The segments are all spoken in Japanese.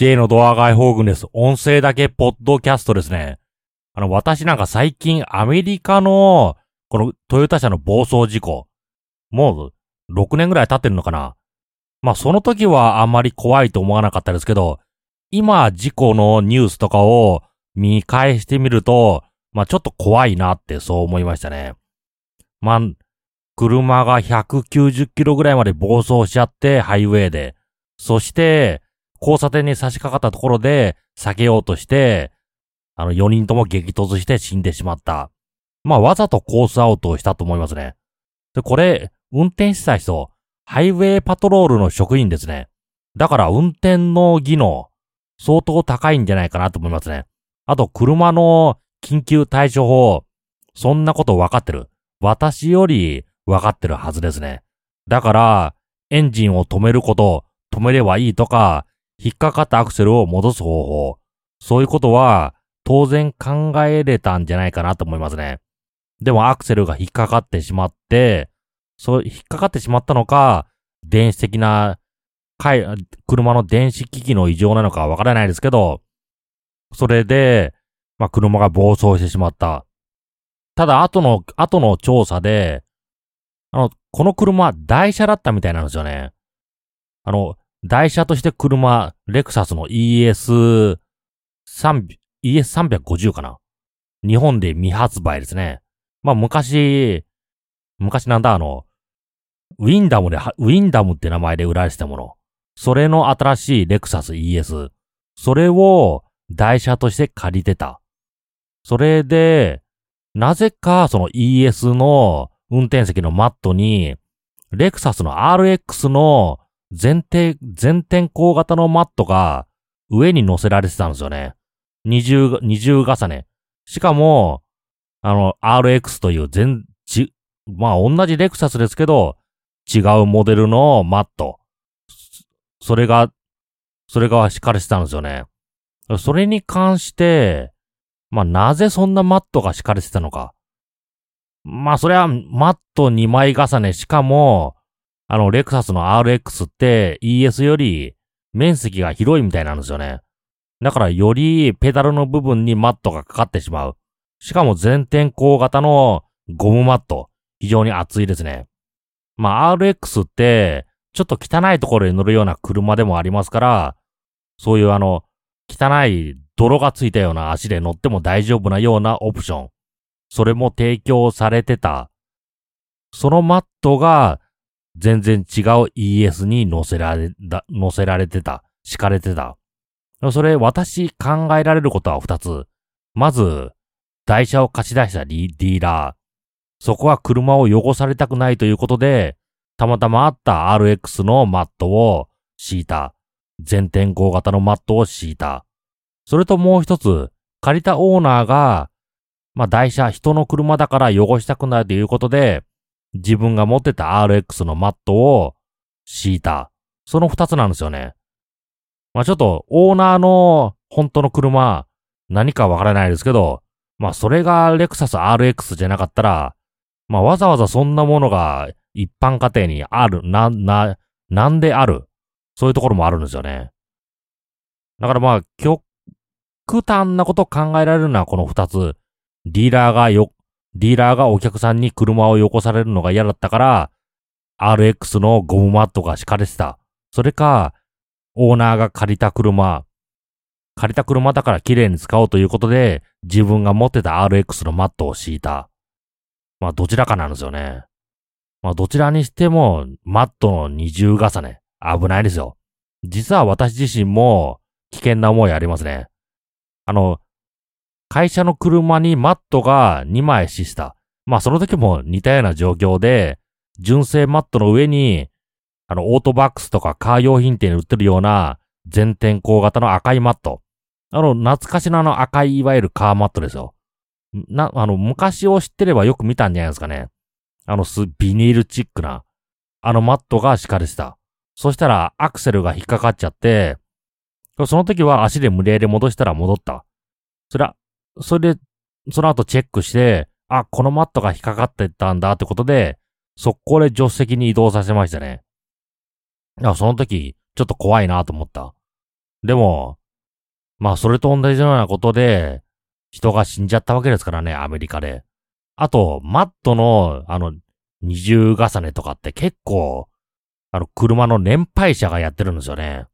J のドアガイホーグンです。音声だけポッドキャストですね。あの、私なんか最近アメリカの、このトヨタ車の暴走事故、もう6年ぐらい経ってるのかな。まあその時はあんまり怖いと思わなかったですけど、今事故のニュースとかを見返してみると、まあちょっと怖いなってそう思いましたね。まあ、車が190キロぐらいまで暴走しちゃってハイウェイで、そして、交差点に差し掛かったところで避けようとして、あの4人とも激突して死んでしまった。まあわざとコースアウトをしたと思いますね。で、これ、運転した人、ハイウェイパトロールの職員ですね。だから運転の技能、相当高いんじゃないかなと思いますね。あと、車の緊急対処法、そんなこと分かってる。私より分かってるはずですね。だから、エンジンを止めること、止めればいいとか、引っかかったアクセルを戻す方法。そういうことは当然考えれたんじゃないかなと思いますね。でもアクセルが引っかかってしまって、そう、引っかかってしまったのか、電子的な、車の電子機器の異常なのかわからないですけど、それで、まあ、車が暴走してしまった。ただ、後の、後の調査で、あの、この車、台車だったみたいなんですよね。あの、台車として車、レクサスの ES3、ES350 かな日本で未発売ですね。まあ昔、昔なんだあの、ウィンダムで、ウィンダムって名前で売られてたもの。それの新しいレクサス ES。それを台車として借りてた。それで、なぜかその ES の運転席のマットに、レクサスの RX の前提、全天候型のマットが上に乗せられてたんですよね。二重、二重重ね。しかも、あの、RX という全、ち、まあ同じレクサスですけど、違うモデルのマット。それが、それが敷かれてたんですよね。それに関して、まあなぜそんなマットが敷かれてたのか。まあそれはマット2枚重ねしかも、あの、レクサスの RX って ES より面積が広いみたいなんですよね。だからよりペダルの部分にマットがかかってしまう。しかも全天候型のゴムマット。非常に厚いですね。まあ RX ってちょっと汚いところに乗るような車でもありますから、そういうあの、汚い泥がついたような足で乗っても大丈夫なようなオプション。それも提供されてた。そのマットが全然違う ES に乗せられ、乗せられてた。敷かれてた。それ、私考えられることは二つ。まず、台車を貸し出したディーラー。そこは車を汚されたくないということで、たまたまあった RX のマットを敷いた。全天候型のマットを敷いた。それともう一つ、借りたオーナーが、まあ台車、人の車だから汚したくないということで、自分が持ってた RX のマットを敷いた。その二つなんですよね。まあちょっと、オーナーの本当の車、何かわからないですけど、まあそれがレクサス RX じゃなかったら、まあわざわざそんなものが一般家庭にある、な、な、なんである。そういうところもあるんですよね。だからまあ、極端なことを考えられるのはこの二つ。ディーラーがよ、ディーラーがお客さんに車をよこされるのが嫌だったから、RX のゴムマットが敷かれてた。それか、オーナーが借りた車、借りた車だから綺麗に使おうということで、自分が持ってた RX のマットを敷いた。まあ、どちらかなんですよね。まあ、どちらにしても、マットの二重重ね、危ないですよ。実は私自身も、危険な思いありますね。あの、会社の車にマットが2枚死した。まあその時も似たような状況で、純正マットの上に、あの、オートバックスとかカー用品店に売ってるような全天候型の赤いマット。あの、懐かしのあの赤いいわゆるカーマットですよ。な、あの、昔を知ってればよく見たんじゃないですかね。あの、す、ビニールチックな、あのマットが敷かれてた。そしたらアクセルが引っかかっちゃって、その時は足で無理やり戻したら戻った。それそれで、その後チェックして、あ、このマットが引っかかってたんだってことで、速攻で助手席に移動させましたね。いや、その時、ちょっと怖いなと思った。でも、まあそれと同じようなことで、人が死んじゃったわけですからね、アメリカで。あと、マットの、あの、二重重ねとかって結構、あの、車の年配者がやってるんですよね。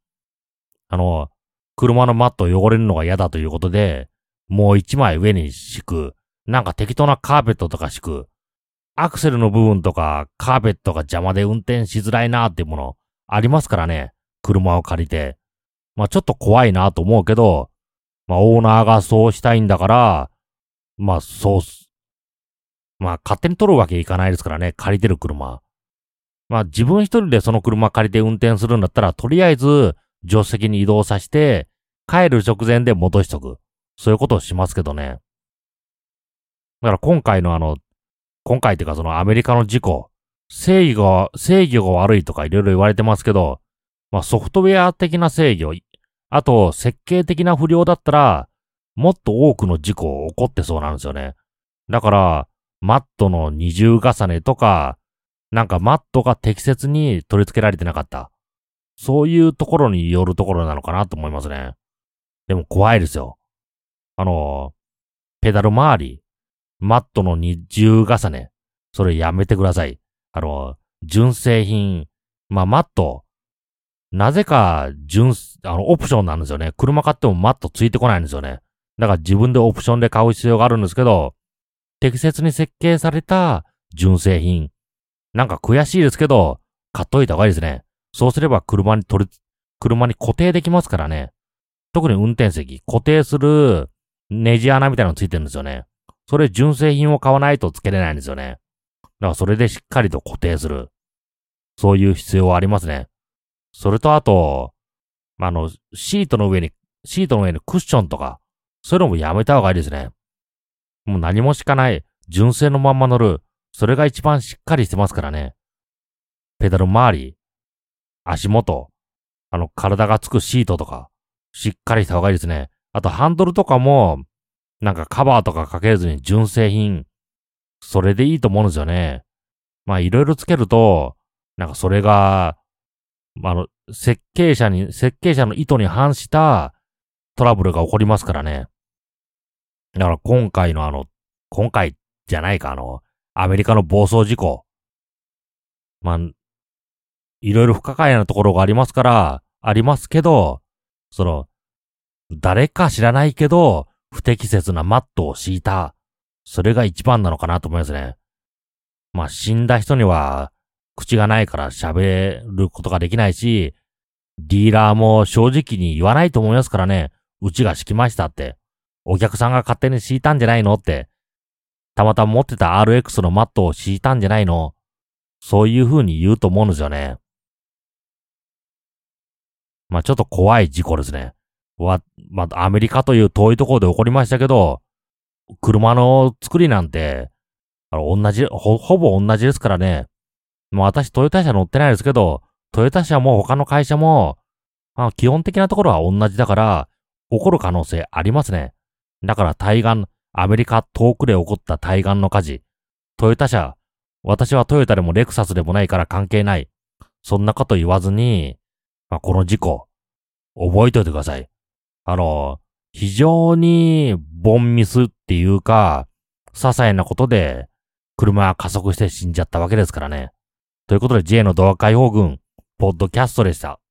あの、車のマット汚れるのが嫌だということで、もう一枚上に敷く。なんか適当なカーペットとか敷く。アクセルの部分とかカーペットが邪魔で運転しづらいなーっていうものありますからね。車を借りて。まあちょっと怖いなと思うけど、まあオーナーがそうしたいんだから、まあそうす。まあ勝手に取るわけいかないですからね。借りてる車。まあ自分一人でその車借りて運転するんだったら、とりあえず助手席に移動させて、帰る直前で戻しとく。そういうことをしますけどね。だから今回のあの、今回っていうかそのアメリカの事故、正義が、制御が悪いとかいろいろ言われてますけど、まあソフトウェア的な制御、あと設計的な不良だったら、もっと多くの事故を起こってそうなんですよね。だから、マットの二重重ねとか、なんかマットが適切に取り付けられてなかった。そういうところによるところなのかなと思いますね。でも怖いですよ。あの、ペダル周り、マットの二重重ね、それやめてください。あの、純正品、まあ、マット、なぜか、純、あの、オプションなんですよね。車買ってもマットついてこないんですよね。だから自分でオプションで買う必要があるんですけど、適切に設計された純正品。なんか悔しいですけど、買っといた方がいいですね。そうすれば車に取り、車に固定できますからね。特に運転席、固定するネジ穴みたいなのついてるんですよね。それ純正品を買わないと付けれないんですよね。だからそれでしっかりと固定する。そういう必要はありますね。それとあと、あの、シートの上に、シートの上にクッションとか、そういうのもやめた方がいいですね。もう何も敷かない、純正のまんま乗る。それが一番しっかりしてますからね。ペダル周り、足元、あの、体がつくシートとか、しっかりした方がいいですね。あと、ハンドルとかも、なんかカバーとかかけずに純正品、それでいいと思うんですよね。まあ、いろいろつけると、なんかそれが、あの、設計者に、設計者の意図に反したトラブルが起こりますからね。だから今回のあの、今回じゃないか、あの、アメリカの暴走事故。まあ、いろいろ不可解なところがありますから、ありますけど、その、誰か知らないけど、不適切なマットを敷いた。それが一番なのかなと思いますね。まあ、死んだ人には、口がないから喋ることができないし、ディーラーも正直に言わないと思いますからね。うちが敷きましたって。お客さんが勝手に敷いたんじゃないのって。たまたま持ってた RX のマットを敷いたんじゃないのそういう風に言うと思うんですよね。まあちょっと怖い事故ですね。わ、まあアメリカという遠いところで起こりましたけど、車の作りなんて、あの、同じ、ほ、ほぼ同じですからね。もう私トヨタ車乗ってないですけど、トヨタ車も他の会社も、あ基本的なところは同じだから、起こる可能性ありますね。だから対岸、アメリカ遠くで起こった対岸の火事。トヨタ車、私はトヨタでもレクサスでもないから関係ない。そんなこと言わずに、まあ、この事故、覚えておいてください。あの、非常にボンミスっていうか、些細なことで、車は加速して死んじゃったわけですからね。ということで J の動画解放軍、ポッドキャストでした。